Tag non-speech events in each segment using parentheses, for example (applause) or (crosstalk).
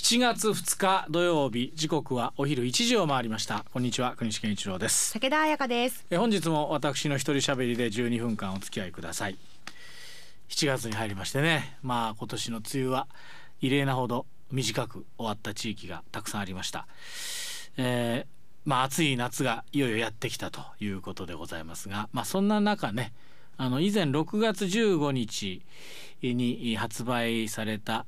7月2日土曜日時刻はお昼1時を回りました。こんにちは国士健一郎です。武田彩香です。え本日も私の一人喋りで12分間お付き合いください。7月に入りましてねまあ今年の梅雨は異例なほど短く終わった地域がたくさんありました、えー、まあ暑い夏がいよいよやってきたということでございますがまあそんな中ねあの以前6月15日に発売された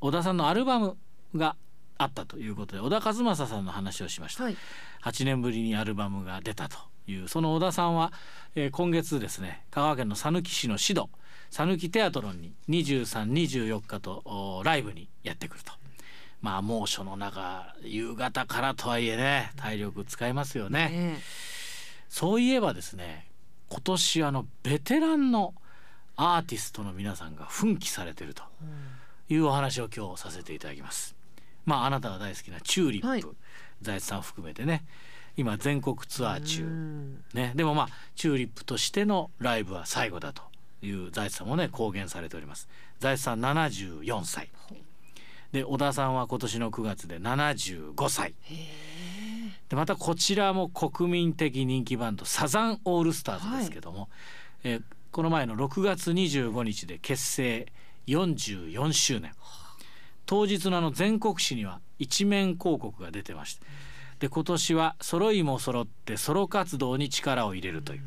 小田さんのアルバムがあったということで小田和正さんの話をしました、はい、8年ぶりにアルバムが出たというその小田さんは、えー、今月ですね香川県の讃岐市のシド讃岐テアトロンに2324日とライブにやってくると。まあ猛暑の中夕方からとはいえね体力使いますよね。ねそういえばですね今年あのベテランのアーティストの皆さんが奮起されてるというお話を今日させていただきます。まああなたが大好きなチューリップ、はい、財津さん含めてね。今全国ツアー中、ね、でもまあチューリップとしてのライブは最後だという財津さんもね公言されております。財津さん74歳。で小田さんは今年の9月で75歳。でまたこちらも国民的人気バンドサザンオールスターズですけども、はい、えこの前の6月25日で結成44周年当日のあの全国紙には一面広告が出てましたで今年は揃いも揃ってソロ活動に力を入れるという。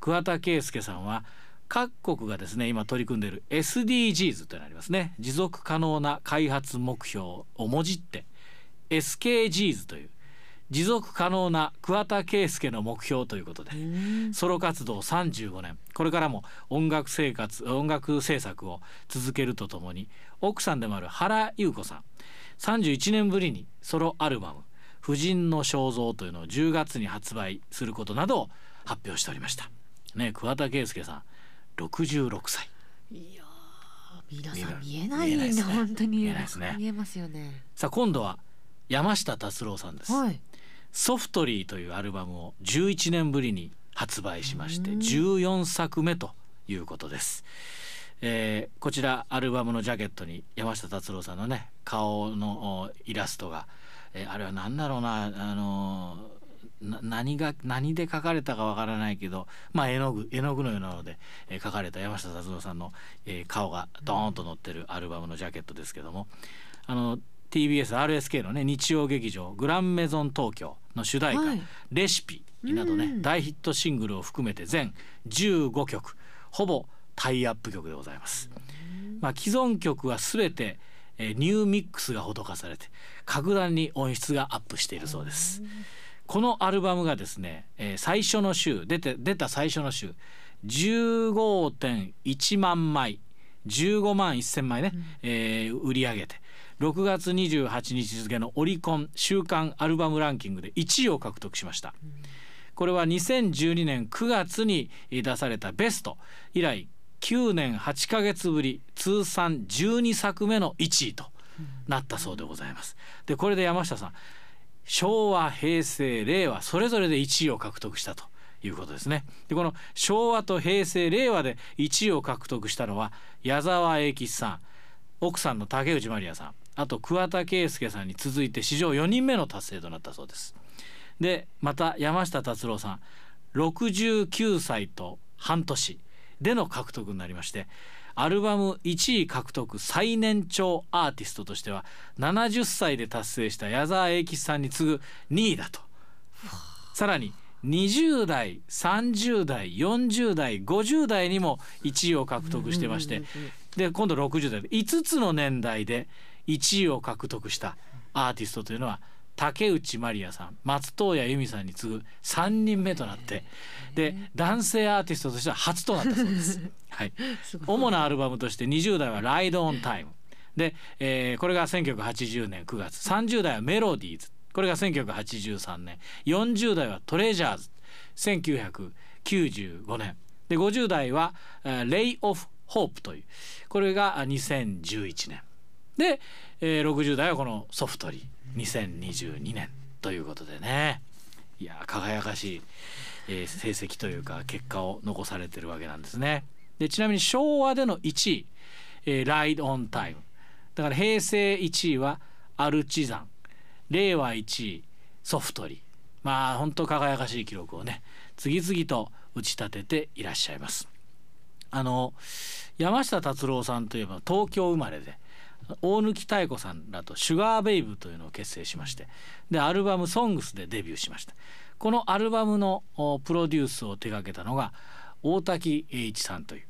桑田佳祐さんは各国がですね今取り組んでいる SDGs というのがありますね。持続可能な開発目標をもじって SKGs という持続可能な桑田佳祐の目標ということでソロ活動35年。これからも音楽生活音楽制作を続けるとともに奥さんでもある原優子さん。31年ぶりにソロアルバム「婦人の肖像」というのを10月に発売することなどを発表しておりました。ね桑田佳祐さん66歳。いや皆さん見えない。ねね。本当に。見えますよね。さあ今度は山下達郎さんです、はいソフトリーというアルバムを11年ぶりに発売しまして14作目ということです。えー、こちらアルバムのジャケットに山下達郎さんのね顔のイラストが、えー、あれは何だろうなあのー、何が何で描かれたかわからないけど、まあ、絵の具絵の具のようなので、えー、描かれた山下達郎さんの、えー、顔がドーンと載ってるアルバムのジャケットですけどもあの TBSRSK のね日曜劇場「グランメゾン東京」の主題歌、はい、レシピなどね、うん、大ヒットシングルを含めて全15曲ほぼタイアップ曲でございます。まあ、既存曲は全て、えー、ニューミックスが施されて格段に音質がアップしているそうです。このアルバムがですね、えー、最初の週出て出た最初の週15.1万枚15万1,000枚ね、うん、えー、売り上げて6月28日付のオリコン週間アルバムランキングで1位を獲得しました。これは2012年9月に出されたベスト以来9年8ヶ月ぶり通算12作目の1位となったそうでございます。でこれで山下さん昭和平成令和それぞれで1位を獲得したということですね。でこの昭和と平成令和で1位を獲得したのは矢沢永吉さん奥さんの竹内まりやさんあと桑田佳祐さんに続いて史上4人目の達成となったそうです。でまた山下達郎さん69歳と半年での獲得になりましてアルバム1位獲得最年長アーティストとしては70歳で達成した矢沢永吉さんに次ぐ2位だと。さらに20代30代40代50代にも1位を獲得してましてで今度60代で5つの年代で1位を獲得したアーティストというのは竹内まりやさん松任谷由実さんに次ぐ3人目となってで男性アーティストとしては初となったそうです。(laughs) はい、主なアルバムとして20代は「ライド・オン・タイム」で、えー、これが1980年9月。30代は「メロディーズ」これが1983年。40代は「トレジャーズ」1995年。で50代は「レイ・オフ・ホープ」という。これが2011年で、えー、60代はこのソフトリー2022年ということでねいや輝かしい、えー、成績というか結果を残されてるわけなんですね。でちなみに昭和での1位「えー、ライド・オン・タイム」だから平成1位はアルチザン令和1位ソフトリーまあ本当輝かしい記録をね次々と打ち立てていらっしゃいます。あの山下達郎さんといえば東京生まれで大貫妙子さんらとシュガーベイブというのを結成しましてでアルバム「ソングスでデビューしました。このアルバムのプロデュースを手掛けたのが大滝栄一さんという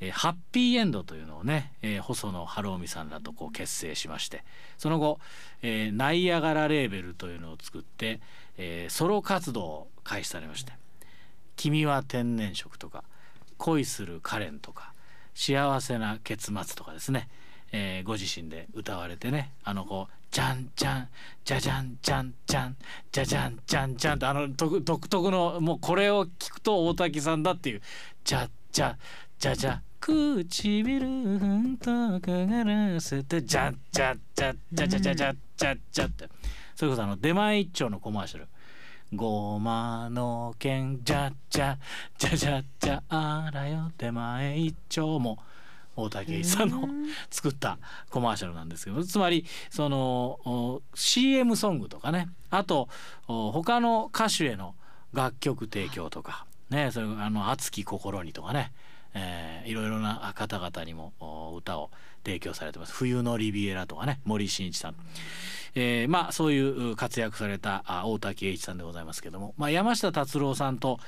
え、ハッピーエンドというのをね、えー、細野晴臣さんらとこう結成しましてその後、えー、ナイアガラレーベルというのを作って、えー、ソロ活動を開始されまして「君は天然色」とか「恋するカレン」とか「幸せな結末」とかですね、えー、ご自身で歌われてね。あのこう「じゃんじゃんじゃじゃんじゃんじゃんじゃじゃんじゃんじゃん」ってあの独特のもうこれを聞くと大滝さんだっていう「じゃじゃじゃじゃ唇んとくがらせてじゃじゃじゃじゃじゃじゃじゃじゃじゃって。それこそあの出前一丁のコマーシャル。ごまの剣じゃじゃじゃじゃじゃあらよ手前一丁も大竹さんの作ったコマーシャルなんですけどつまりその CM ソングとかねあと他の歌手への楽曲提供とかねそれあの熱き心にとかねえー、いろいろな方々にも歌を提供されてます。冬のリビエラとかね森進一さん、えー、まあそういう活躍された大滝栄一さんでございますけども、まあ、山下達郎さんと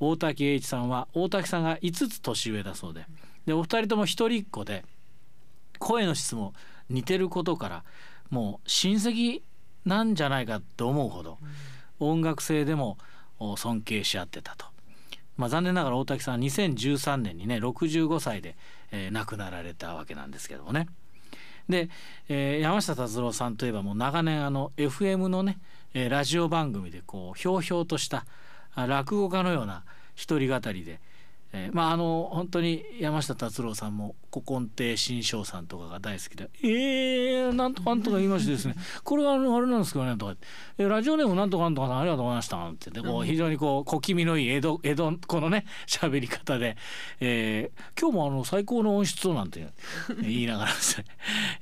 大滝栄一さんは大滝さんが5つ年上だそうで。でお二人とも一人っ子で声の質も似てることからもう親戚なんじゃないかと思うほど音楽性でも尊敬し合ってたとまあ、残念ながら大滝さんは2013年にね65歳で、えー、亡くなられたわけなんですけどもね。で、えー、山下達郎さんといえばもう長年あの FM のね、えー、ラジオ番組でこうひょうひょうとした落語家のような一人語りでえー、まああの本当に山下達郎さんも古今亭新章さんとかが大好きで「えー、なんとかなんとか言いましてですね。(laughs) これはあれなんですけどね」とか「えー、ラジオネームなんとかなんとかさんありがとうございました」って言ってこう非常にこう小気味のいい江戸江戸このね (laughs) 喋り方で、えー「今日もあの最高の音質を」なんて (laughs) 言いながらですね、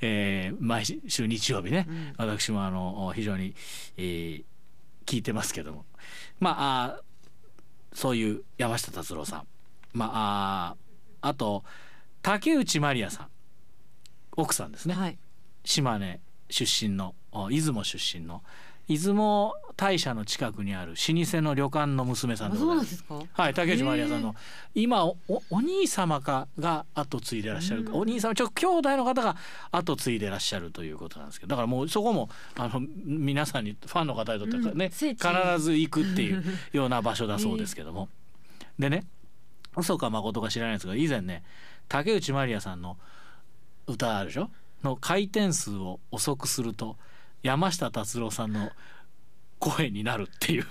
えー、毎週日曜日ね、私もあの非常に、えー、聞いてますけども。まあそういう山下達郎さんまああと竹内まりやさん。奥さんですね、はい、島根出身の出雲出身の。出雲大社の近くにある老舗の旅館の娘さんでございます。はい、竹内まりやさんの。今おお兄様かが後継いでらっしゃるか、お兄様ちょ兄弟の方が後継いでらっしゃるということなんですけど。だからもうそこもあの皆さんにファンの方にとってはね、うん、必ず行くっていうような場所だそうですけども。(laughs) でね嘘か誠か知らないですが以前ね竹内まりやさんの歌あるでしょ？の回転数を遅くすると山下達郎さんの声になるっていう。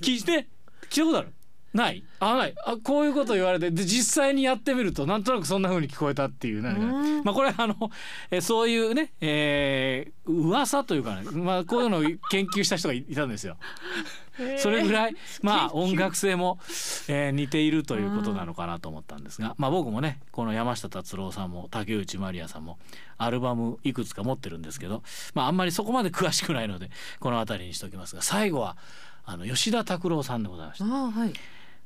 聞いて聞いたことある？ない？あない。あこういうこと言われてで実際にやってみるとなんとなくそんな風に聞こえたっていうね。まあこれあのえそういうね、えー、噂というかね、まあ、こういうのを研究した人がいたんですよ。それぐらいまあ音楽性も、えー、似ているということなのかなと思ったんですが、まあ、僕もねこの山下達郎さんも竹内まりやさんもアルバムいくつか持ってるんですけど、まあ、あんまりそこまで詳しくないのでこの辺りにしておきますが最後はあの吉田拓郎さんでございました。はい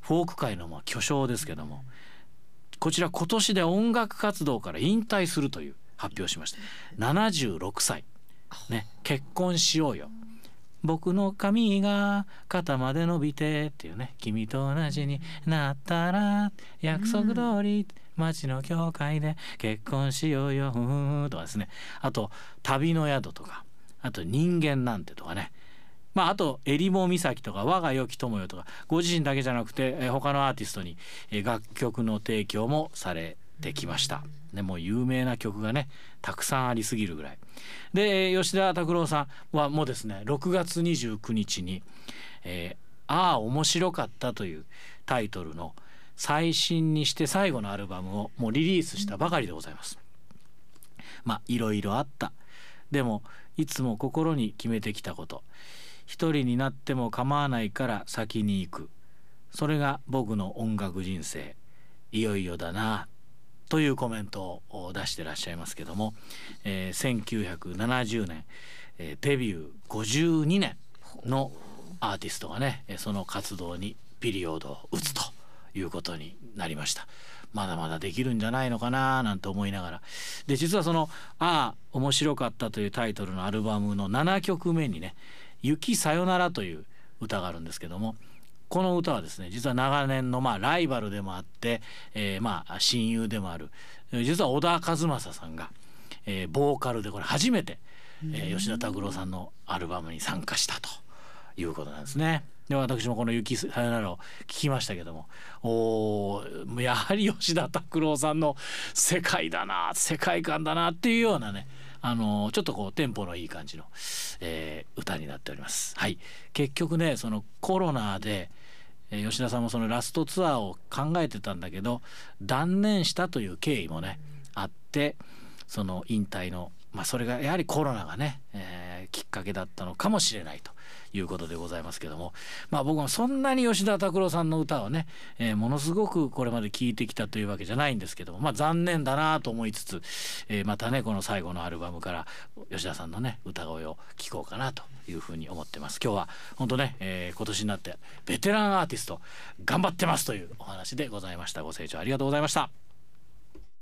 フォーク界のまあ巨匠ですけどもこちら今年で音楽活動から引退するという発表しました。76歳。ね結婚しようよ。僕の髪が肩まで伸びてっていうね君と同じになったら約束通り街の教会で結婚しようよ。とかですね。あと旅の宿とかあと人間なんてとかね。まあ、あと「えりも岬」とか「我が良き友よ」とかご自身だけじゃなくて、え他のアーティストに、楽曲の提供もされてきました。ね、もう有名な曲がねたくさんありすぎるぐらい。で吉田拓郎さんはもうですね6月29日に「えー、ああ面白かった」というタイトルの最新にして最後のアルバムをもうリリースしたばかりでございます。まあいろいろあったでもいつも心に決めてきたこと一人になっても構わないから先に行く。それが僕の音楽人生。いよいよだな。というコメントを出してらっしゃいますけども、えー、1970年、えー、デビュー52年のアーティストがねその活動にピリオドを打つということになりました。まだまだできるんじゃないのかななんて思いながら。で実はその「ああ面白かった」というタイトルのアルバムの7曲目にね「雪さよなら」という歌があるんですけどもこの歌はですね実は長年のまあライバルでもあって、えー、まあ親友でもある実は小田和正さんが、えー、ボーカルでこれ初めて、えー、吉田拓郎さんのアルバムに参加したということなんですね。で私もこの「雪さよなら」を聞きましたけどもおやはり吉田拓郎さんの世界だな世界観だなっていうようなねあのちょっとこうテンポのいい感じの、えー、歌になっております。はい、結局ねそのコロナでえ吉田さんもそのラストツアーを考えてたんだけど断念したという経緯もねあってその引退の、まあ、それがやはりコロナがね、えー、きっかけだったのかもしれないということでございますけども。まあ僕もそんなに吉田拓郎さんの歌をね、えー、ものすごくこれまで聴いてきたというわけじゃないんですけどもまあ残念だなと思いつつ、えー、またねこの最後のアルバムから吉田さんのね歌声を聴こうかなというふうに思ってます。今日は本当ね、えー、今年になってベテランアーティスト頑張ってますというお話でございました。ご清聴ありがとうございました。